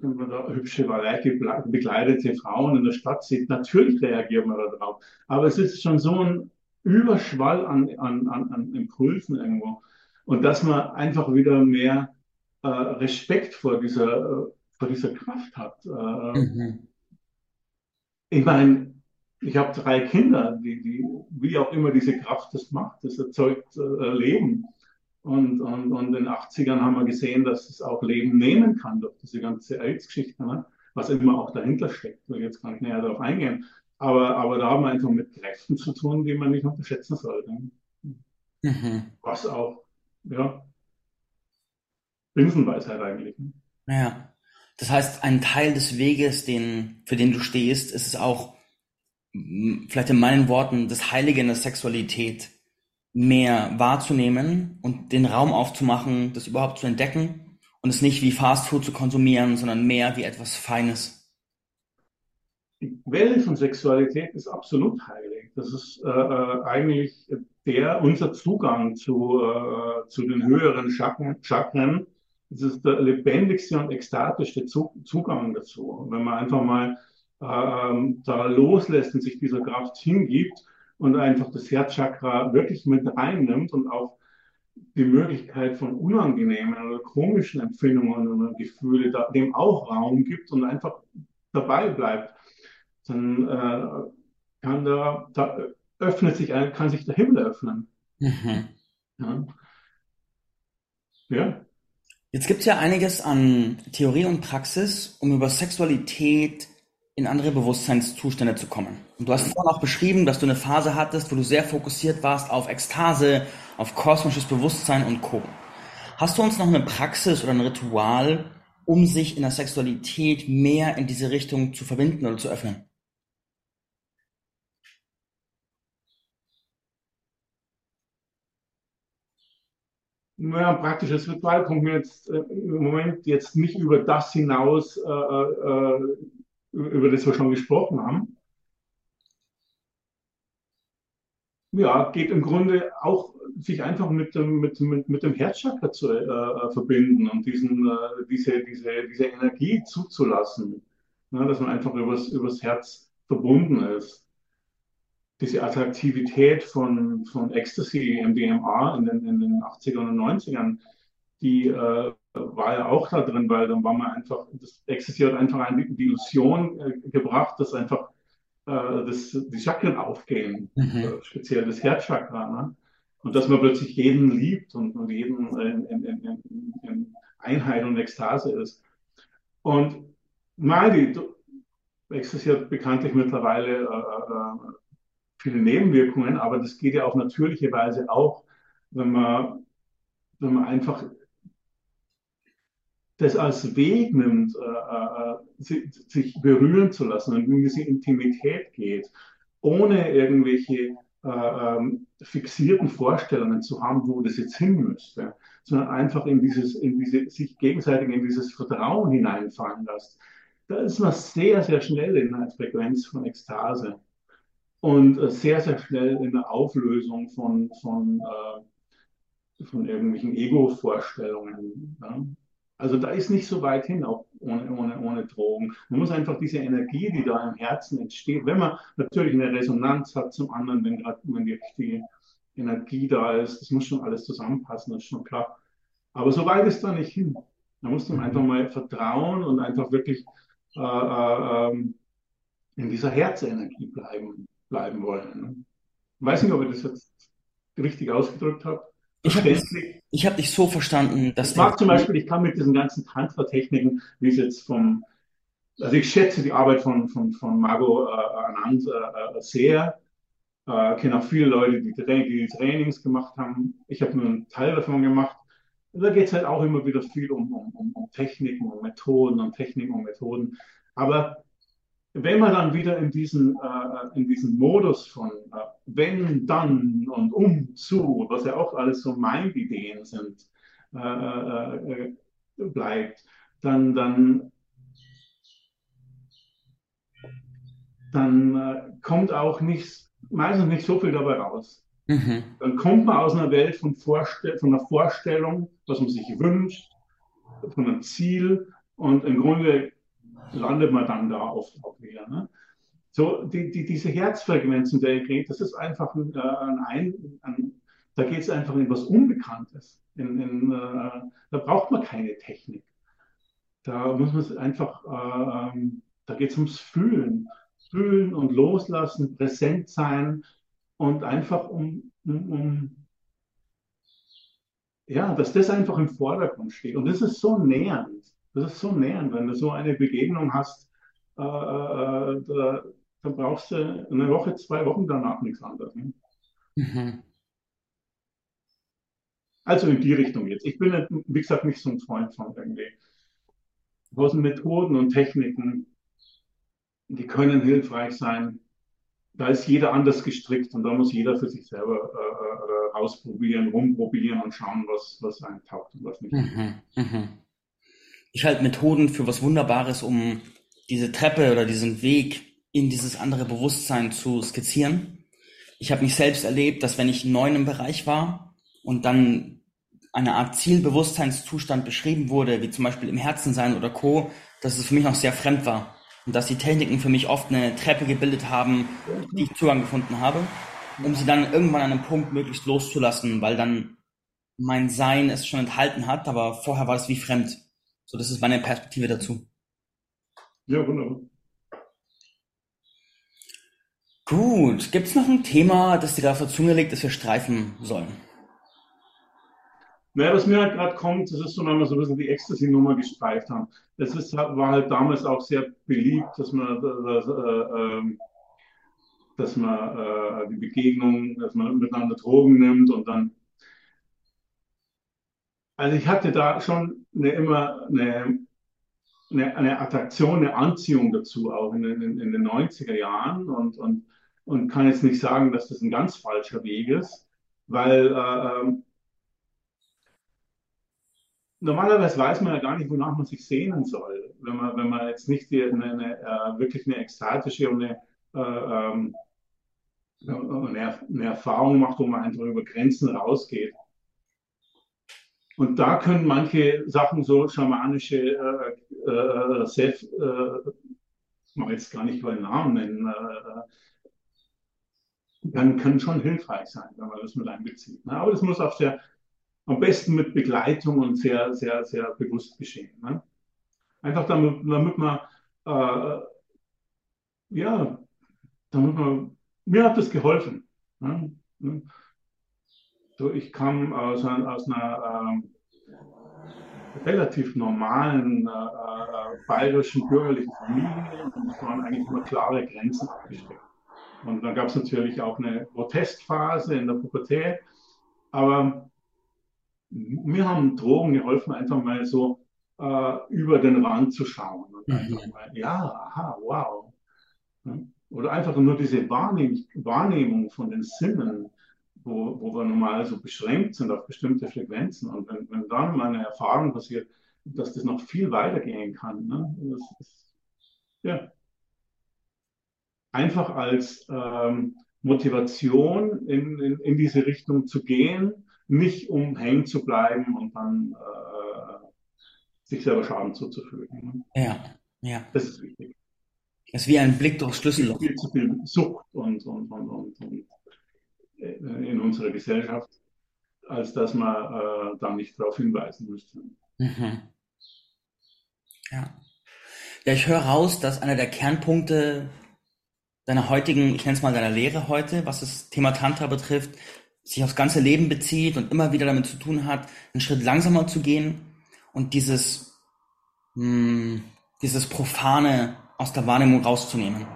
S2: wenn man da hübsche, leicht bekleidete Frauen in der Stadt sieht, natürlich reagiert man darauf. Aber es ist schon so ein Überschwall an, an, an, an Impulsen irgendwo. Und dass man einfach wieder mehr äh, Respekt vor dieser, äh, vor dieser Kraft hat. Äh,
S1: Mhm.
S2: ich meine, ich habe drei Kinder, die, die, wie auch immer diese Kraft das macht, das erzeugt äh, Leben. Und, und, und in den 80ern haben wir gesehen, dass es auch Leben nehmen kann durch diese ganze AIDS-Geschichte, ne? was immer auch dahinter steckt. Ich will jetzt gar nicht näher darauf eingehen. Aber, aber da haben wir einfach mit Kräften zu tun, die man nicht unterschätzen sollte.
S1: Mhm.
S2: Was auch, ja, Binsenweisheit eigentlich. Ne?
S1: Ja. Das heißt, ein Teil des Weges, den, für den du stehst, ist es auch, vielleicht in meinen Worten, das Heilige in der Sexualität mehr wahrzunehmen und den Raum aufzumachen, das überhaupt zu entdecken und es nicht wie Fast Food zu konsumieren, sondern mehr wie etwas Feines.
S2: Die Welt von Sexualität ist absolut heilig. Das ist äh, äh, eigentlich der, unser Zugang zu, äh, zu den höheren Chakren. Chakren. Das ist der lebendigste und ekstatischste Zu Zugang dazu. Wenn man einfach mal äh, ähm, da loslässt und sich dieser Kraft hingibt und einfach das Herzchakra wirklich mit reinnimmt und auch die Möglichkeit von unangenehmen oder komischen Empfindungen und Gefühle da, dem auch Raum gibt und einfach dabei bleibt dann äh, kann da, da öffnet sich ein, kann sich der Himmel öffnen.
S1: Mhm.
S2: Ja, ja.
S1: Jetzt gibt es ja einiges an Theorie und Praxis, um über Sexualität in andere Bewusstseinszustände zu kommen. Und du hast vorhin auch beschrieben, dass du eine Phase hattest, wo du sehr fokussiert warst auf Ekstase, auf kosmisches Bewusstsein und Co. Hast du uns noch eine Praxis oder ein Ritual, um sich in der Sexualität mehr in diese Richtung zu verbinden oder zu öffnen?
S2: Naja, praktisches Ritual kommt mir jetzt äh, im Moment jetzt nicht über das hinaus, äh, äh, über das wir schon gesprochen haben. Ja, geht im Grunde auch sich einfach mit dem, mit, mit, mit dem Herzchakra zu äh, verbinden und diesen, äh, diese, diese, diese Energie zuzulassen, ne, dass man einfach übers, übers Herz verbunden ist. Diese Attraktivität von, von Ecstasy, MDMA in den, in den 80ern und 90ern, die äh, war ja auch da drin, weil dann war man einfach, das hat einfach eine, die Illusion äh, gebracht, dass einfach äh, das, die Chakren aufgehen, mhm. Äh, speziell das Herzchakra. Ne? Und dass man plötzlich jeden liebt und, und jeden in, in, in, in, Einheit und Ekstase ist. Und Mali, hat bekanntlich mittlerweile äh, äh, viele Nebenwirkungen, aber das geht ja auf natürliche Weise auch, wenn man, wenn man einfach das als Weg nimmt, äh, äh, sich berühren zu lassen und in diese Intimität geht, ohne irgendwelche äh, ähm, fixierten Vorstellungen zu haben, wo das jetzt hin müsste, sondern einfach in dieses, in diese, sich gegenseitig in dieses Vertrauen hineinfallen lässt. Da ist man sehr, sehr schnell in einer Frequenz von Ekstase und sehr, sehr schnell in der Auflösung von, von, von irgendwelchen Ego-Vorstellungen. Ja? Also da ist nicht so weit hin, auch ohne, ohne, ohne Drogen. Man muss einfach diese Energie, die da im Herzen entsteht, wenn man natürlich eine Resonanz hat zum anderen, wenn gerade wenn die richtige Energie da ist, das muss schon alles zusammenpassen, das ist schon klar. Aber so weit ist da nicht hin. Da muss man einfach mal vertrauen und einfach wirklich äh, äh, ähm, in dieser Herzenergie bleiben, bleiben wollen. Ne? Ich weiß nicht, ob ich das jetzt richtig ausgedrückt habe.
S1: Ich habe ich hab dich so verstanden, dass
S2: ich mag zum Beispiel, ich kann mit diesen ganzen Tantra-Techniken, wie es jetzt vom, also ich schätze die Arbeit von, von, von Margot äh, Anand äh, äh, sehr, äh, kenne auch viele Leute, die, die Trainings gemacht haben. Ich habe nur einen Teil davon gemacht. Da geht es halt auch immer wieder viel um, um, um Techniken, um Methoden und Techniken und Methoden. Aber wenn man dann wieder in diesen, äh, in diesen Modus von äh, wenn, dann und um zu, was ja auch alles so Mind-Ideen sind, äh, äh, äh bleibt, dann, dann, dann äh, kommt auch nicht, meistens nicht so viel dabei raus. Mhm. Dann kommt man aus einer Welt von, Vorstell von einer Vorstellung, was man sich wünscht, von einem Ziel und im Grunde landet man dann da oft auch wieder. Ne? So, die, die, diese Herzfrequenzen, der rede, das ist einfach ein, äh, ein, ein da geht es einfach in was Unbekanntes. In, in, äh, da braucht man keine Technik. Da muss man einfach, äh, ähm, da geht es ums Fühlen. Fühlen und loslassen, präsent sein und einfach um, um, um ja, dass das einfach im Vordergrund steht. Und das ist so nähernd. Das ist so nähernd, wenn du so eine Begegnung hast, äh, äh, da, da, brauchst du eine Woche, zwei Wochen danach nichts anderes. Ne? Mhm. Also in die Richtung jetzt. Ich bin, wie gesagt, nicht so ein Freund von irgendwie großen Methoden und Techniken, die können hilfreich sein. Da ist jeder anders gestrickt und da muss jeder für sich selber äh, äh, ausprobieren, rumprobieren und schauen, was, was einem taugt und was nicht. Mhm. Mhm
S1: ich halte Methoden für was Wunderbares, um diese Treppe oder diesen Weg in dieses andere Bewusstsein zu skizzieren. Ich habe mich selbst erlebt, dass wenn ich neu im Bereich war und dann eine Art Zielbewusstseinszustand beschrieben wurde, wie zum Beispiel im Herzen sein oder Co., dass es für mich noch sehr fremd war und dass die Techniken für mich oft eine Treppe gebildet haben, die ich Zugang gefunden habe, um sie dann irgendwann an einem Punkt möglichst loszulassen, weil dann mein Sein es schon enthalten hat, aber vorher war es wie fremd. So, das ist meine Perspektive dazu.
S2: Ja, wunderbar.
S1: Gut, gibt es noch ein Thema, das dir da auf der Zunge liegt, das wir streifen sollen?
S2: Naja, was mir halt gerade kommt, das ist so, wenn wir so ein bisschen die Ecstasy-Nummer gestreift haben. Das ist, war halt damals auch sehr beliebt, dass man, dass, äh, ähm, dass man äh, die Begegnung, dass man miteinander Drogen nimmt und dann. Also ich hatte da schon eine, immer eine, eine, eine Attraktion, eine Anziehung dazu, auch in, in, in den 90er Jahren und, und, und kann jetzt nicht sagen, dass das ein ganz falscher Weg ist, weil äh, ähm, normalerweise weiß man ja gar nicht, wonach man sich sehnen soll, wenn man, wenn man jetzt nicht die, eine, eine, äh, wirklich eine ekstatische und eine, äh, ähm, eine, eine, Erfahrung macht, wo man einfach über Grenzen rausgeht. Und da können manche Sachen so schamanische äh, äh, äh, ich mag jetzt gar nicht den Namen nennen, äh, dann können schon hilfreich sein, wenn man das mit einbezieht. Ne? Aber das muss auch sehr am besten mit Begleitung und sehr, sehr, sehr bewusst geschehen. Ne? Einfach damit, damit man, äh, ja, damit man, mir hat das geholfen. Ne? So, ich kam aus, aus einer ähm, relativ normalen äh, äh, bayerischen bürgerlichen Familie und es waren eigentlich immer klare Grenzen abgesteckt. Und dann gab es natürlich auch eine Protestphase in der Pubertät, aber mir haben Drogen geholfen, einfach mal so äh, über den Rand zu schauen. Und mhm. mal, ja, aha, wow. Oder einfach nur diese Wahrnehm Wahrnehmung von den Sinnen, wo, wo wir normal so beschränkt sind auf bestimmte Frequenzen. Und wenn, wenn dann mal eine Erfahrung passiert, dass das noch viel weiter gehen kann, ne? das ist, ja. Einfach als ähm, Motivation in, in, in diese Richtung zu gehen nicht um hängen zu bleiben und dann äh, sich selber Schaden zuzufügen.
S1: Ne? Ja, ja.
S2: Das ist wichtig.
S1: Das ist wie ein Blick durchs Schlüsselloch.
S2: Viel zu viel Sucht und, und, und, und, und in unserer Gesellschaft, als dass man äh, da nicht darauf hinweisen müsste. Mhm.
S1: Ja. Ja, ich höre raus, dass einer der Kernpunkte deiner heutigen, ich nenne es mal deiner Lehre heute, was das Thema Tantra betrifft, sich aufs ganze Leben bezieht und immer wieder damit zu tun hat, einen Schritt langsamer zu gehen und dieses, mh, hm, dieses Profane aus der Wahrnehmung rauszunehmen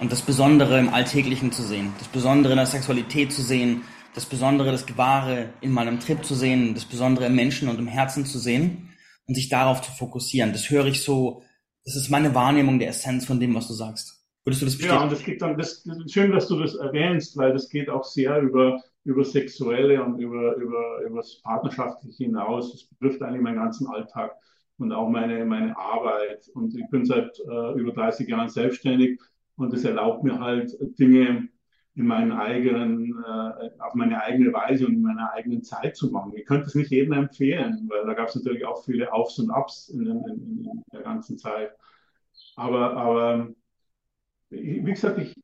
S1: und das Besondere im Alltäglichen zu sehen, das Besondere in der Sexualität zu sehen, das Besondere, das Wahre in meinem Trip zu sehen, das Besondere im Menschen und im Herzen zu sehen und sich darauf zu fokussieren. Das höre ich so, das ist meine Wahrnehmung der Essenz von dem, was du sagst.
S2: Würdest du das bestätigen? Ja, und das geht dann, das, schön, dass du das erwähnst, weil das geht auch sehr über über Sexuelle und über, über, über das Partnerschaftliche hinaus. Das betrifft eigentlich meinen ganzen Alltag und auch meine, meine Arbeit. Und ich bin seit äh, über 30 Jahren selbstständig und das erlaubt mir halt Dinge in meinen eigenen, äh, auf meine eigene Weise und in meiner eigenen Zeit zu machen. Ich könnte es nicht jedem empfehlen, weil da gab es natürlich auch viele Aufs und Ups in, in, in der ganzen Zeit. Aber, aber wie gesagt, ich,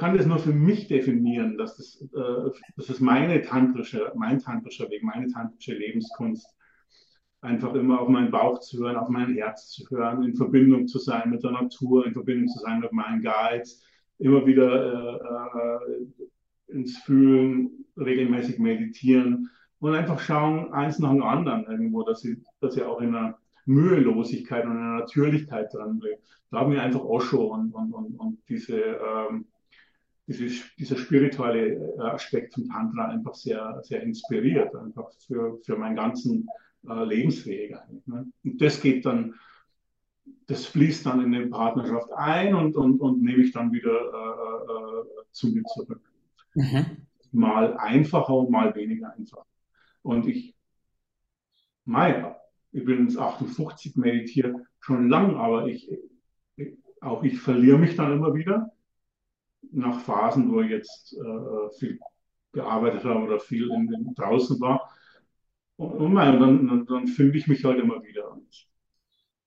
S2: kann das nur für mich definieren, dass das, äh, das ist meine tantrische, mein tantrischer Weg, meine tantrische Lebenskunst. Einfach immer auf meinen Bauch zu hören, auf mein Herz zu hören, in Verbindung zu sein mit der Natur, in Verbindung zu sein mit meinen Guides, immer wieder äh, äh, ins Fühlen, regelmäßig meditieren und einfach schauen, eins nach dem anderen irgendwo, dass sie, dass sie auch in einer Mühelosigkeit und einer Natürlichkeit dran bleibt. Da haben wir einfach Osho und, und, und, und diese ähm, diese, dieser spirituelle äh, Aspekt von Tantra einfach sehr, sehr inspiriert, einfach für, für meinen ganzen äh, Lebensweg. Ne? Und das geht dann, das fließt dann in die Partnerschaft ein und, und, und nehme ich dann wieder äh, äh, zu mir zurück. Mhm. Mal einfacher und mal weniger einfach. Und ich, naja, ich bin ins 58 meditiert schon lang, aber ich, auch ich verliere mich dann immer wieder nach Phasen, wo ich jetzt äh, viel gearbeitet habe oder viel in, in, draußen war. Und, dann, dann, dann finde ich mich halt immer wieder. Und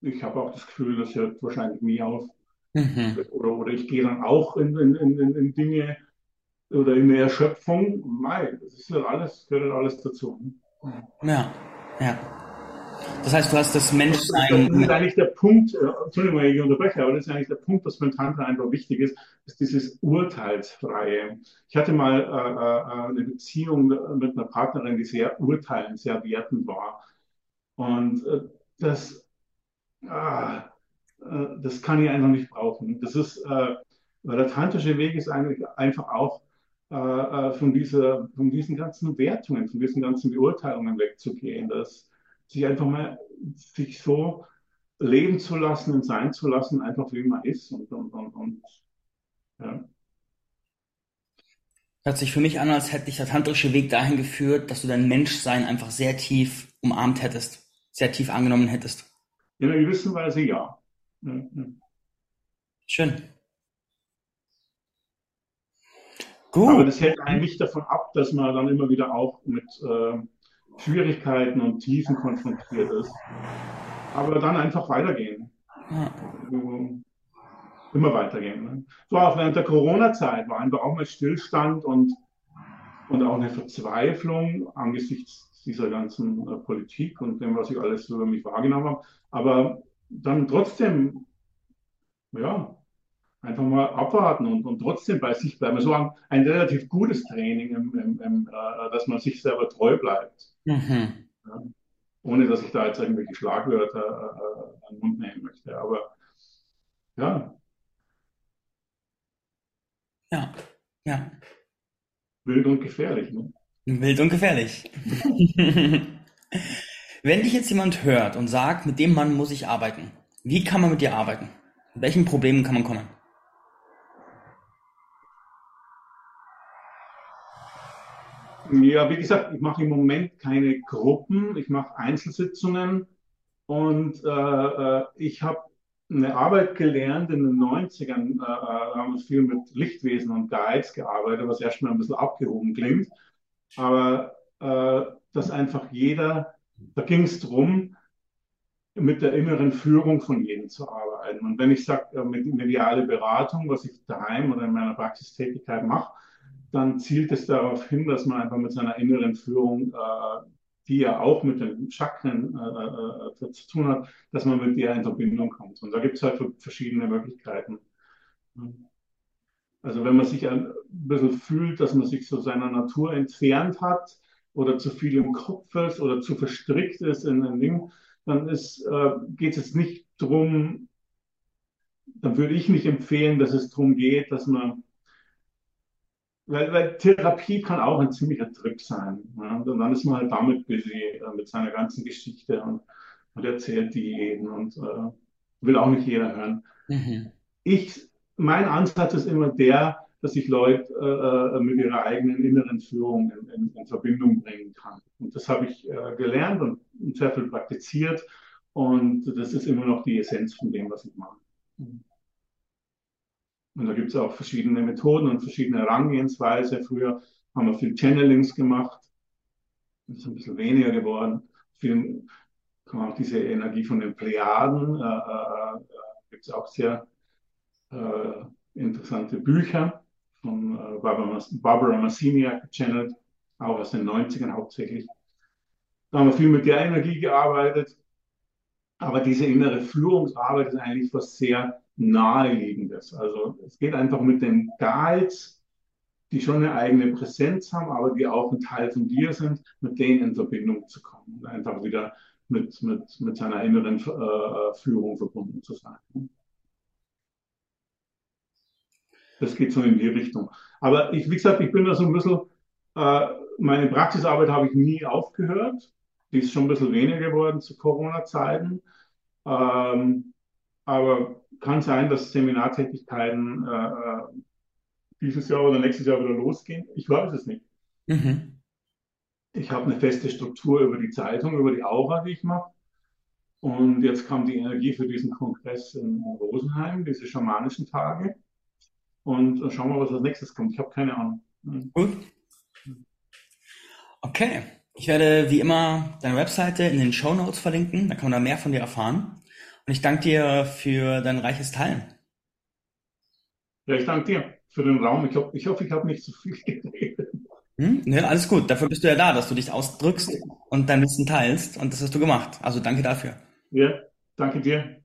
S2: ich habe auch das Gefühl, das hört wahrscheinlich nie auf. Mhm. Oder, oder ich gehe dann auch in, in, in, in Dinge oder in eine Erschöpfung. Nein, das ist halt alles, gehört alles dazu.
S1: Ja, ja. Das heißt, du hast das Menschsein.
S2: Das ist eigentlich der Punkt, äh, Entschuldigung, ich unterbreche, aber das ist eigentlich der Punkt, was beim Tantra einfach wichtig ist, ist dieses Urteilsfreie. Ich hatte mal äh, äh, eine Beziehung mit einer Partnerin, die sehr urteilend, sehr wertend war. Und äh, das, ah, äh, das kann ich einfach nicht brauchen. Das ist, äh, weil der tantrische Weg ist eigentlich einfach auch von, dieser, von diesen ganzen Wertungen, von diesen ganzen Beurteilungen wegzugehen. Das, sich einfach mal sich so leben zu lassen und sein zu lassen, einfach wie man ist. Und, und, und, und ja.
S1: Hört sich für mich an, als hätte dich der tantrische Weg dahin geführt, dass du dein Menschsein einfach sehr tief umarmt hättest, sehr tief angenommen hättest.
S2: In einer gewissen Weise ja. ja, ja.
S1: Schön.
S2: Gut. Aber das hält einen nicht davon ab, dass man dann immer wieder auch mit äh, Schwierigkeiten und Tiefen konfrontiert ist. Aber dann einfach weitergehen. Ja. Immer weitergehen. Ne? So auch während der Corona-Zeit war einfach auch mal Stillstand und, und auch eine Verzweiflung angesichts dieser ganzen äh, Politik und dem, was ich alles über mich wahrgenommen habe. Aber dann trotzdem, ja, einfach mal abwarten und, und trotzdem bei sich bleiben. So ein, ein relativ gutes Training, im, im, im, äh, dass man sich selber treu bleibt. Mhm. Ja, ohne dass ich da jetzt irgendwelche Schlagwörter äh, an den Mund nehmen möchte. Aber ja.
S1: Ja, ja.
S2: Wild und gefährlich, ne?
S1: Wild und gefährlich. Wenn dich jetzt jemand hört und sagt, mit dem Mann muss ich arbeiten, wie kann man mit dir arbeiten? Mit welchen Problemen kann man kommen?
S2: Ja, wie gesagt, ich mache im Moment keine Gruppen, ich mache Einzelsitzungen und äh, äh ich habe eine Arbeit gelernt in den 90ern, äh, äh, haben wir viel mit Lichtwesen und Guides gearbeitet, was erstmal ein bisschen abgehoben klingt, aber äh, dass einfach jeder, da ging es darum, mit der inneren Führung von jedem zu arbeiten. Und wenn ich sage, äh, mediale Beratung, was ich daheim oder in meiner Praxistätigkeit mache, dann zielt es darauf hin, dass man einfach mit seiner inneren Führung, äh, die ja auch mit den Chakren äh, äh, zu tun hat, dass man mit der in Verbindung kommt. Und da gibt es halt verschiedene Möglichkeiten. Also wenn man sich ein bisschen fühlt, dass man sich so seiner Natur entfernt hat oder zu viel im Kopf ist oder zu verstrickt ist in ein Ding, dann äh, geht es nicht darum, dann würde ich nicht empfehlen, dass es darum geht, dass man weil, weil Therapie kann auch ein ziemlicher Trip sein. Ja? Und dann ist man halt damit busy, äh, mit seiner ganzen Geschichte und, und erzählt die jeden und äh, will auch nicht jeder hören. Mhm. Ich, mein Ansatz ist immer der, dass ich Leute äh, äh mit ihrer eigenen inneren Führung in, in, in Verbindung bringen kann. Und das habe ich äh, gelernt und, und sehr viel praktiziert. Und das ist immer noch die Essenz von dem, was ich mache. Mhm. Und da gibt es auch verschiedene Methoden und verschiedene Herangehensweise. Früher haben wir viel Channelings gemacht. Das ist ein bisschen weniger geworden. Viel kann man auch diese Energie von den Plejaden. Äh, äh, gibt es auch sehr äh, interessante Bücher von äh, Barbara, Barbara Massiniak gechannelt, auch aus den 90ern hauptsächlich. Da haben wir viel mit der Energie gearbeitet. Aber diese innere Führungsarbeit ist eigentlich was sehr Naheliegendes. Also es geht einfach mit den Guides, die schon eine eigene Präsenz haben, aber die auch ein Teil von dir sind, mit denen in Verbindung zu kommen und einfach wieder mit, mit, mit seiner inneren äh, Führung verbunden zu sein. Das geht so in die Richtung. Aber ich, wie gesagt, ich bin da so ein bisschen, äh, meine Praxisarbeit habe ich nie aufgehört. Die ist schon ein bisschen weniger geworden zu Corona-Zeiten. Ähm, aber kann sein, dass Seminartätigkeiten äh, äh, dieses Jahr oder nächstes Jahr wieder losgehen. Ich weiß es nicht. Mhm. Ich habe eine feste Struktur über die Zeitung, über die Aura, die ich mache. Und jetzt kam die Energie für diesen Kongress in Rosenheim, diese schamanischen Tage. Und schauen wir, was als nächstes kommt. Ich habe keine Ahnung.
S1: Gut. Okay. Ich werde wie immer deine Webseite in den Show Notes verlinken. Da kann man da mehr von dir erfahren. Und ich danke dir für dein reiches Teilen.
S2: Ja, ich danke dir für den Raum. Ich, hoffe, ich, hoffe, ich habe nicht zu viel geredet.
S1: Hm? Ja, alles gut. Dafür bist du ja da, dass du dich ausdrückst und dein Wissen teilst. Und das hast du gemacht. Also danke dafür.
S2: Ja, danke dir.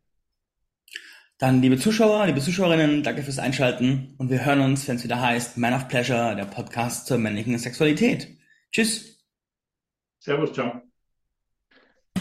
S1: Dann, liebe Zuschauer, liebe Zuschauerinnen, danke fürs Einschalten. Und wir hören uns, wenn es wieder heißt Man of Pleasure, der Podcast zur männlichen Sexualität. Tschüss.
S2: Servus, ciao.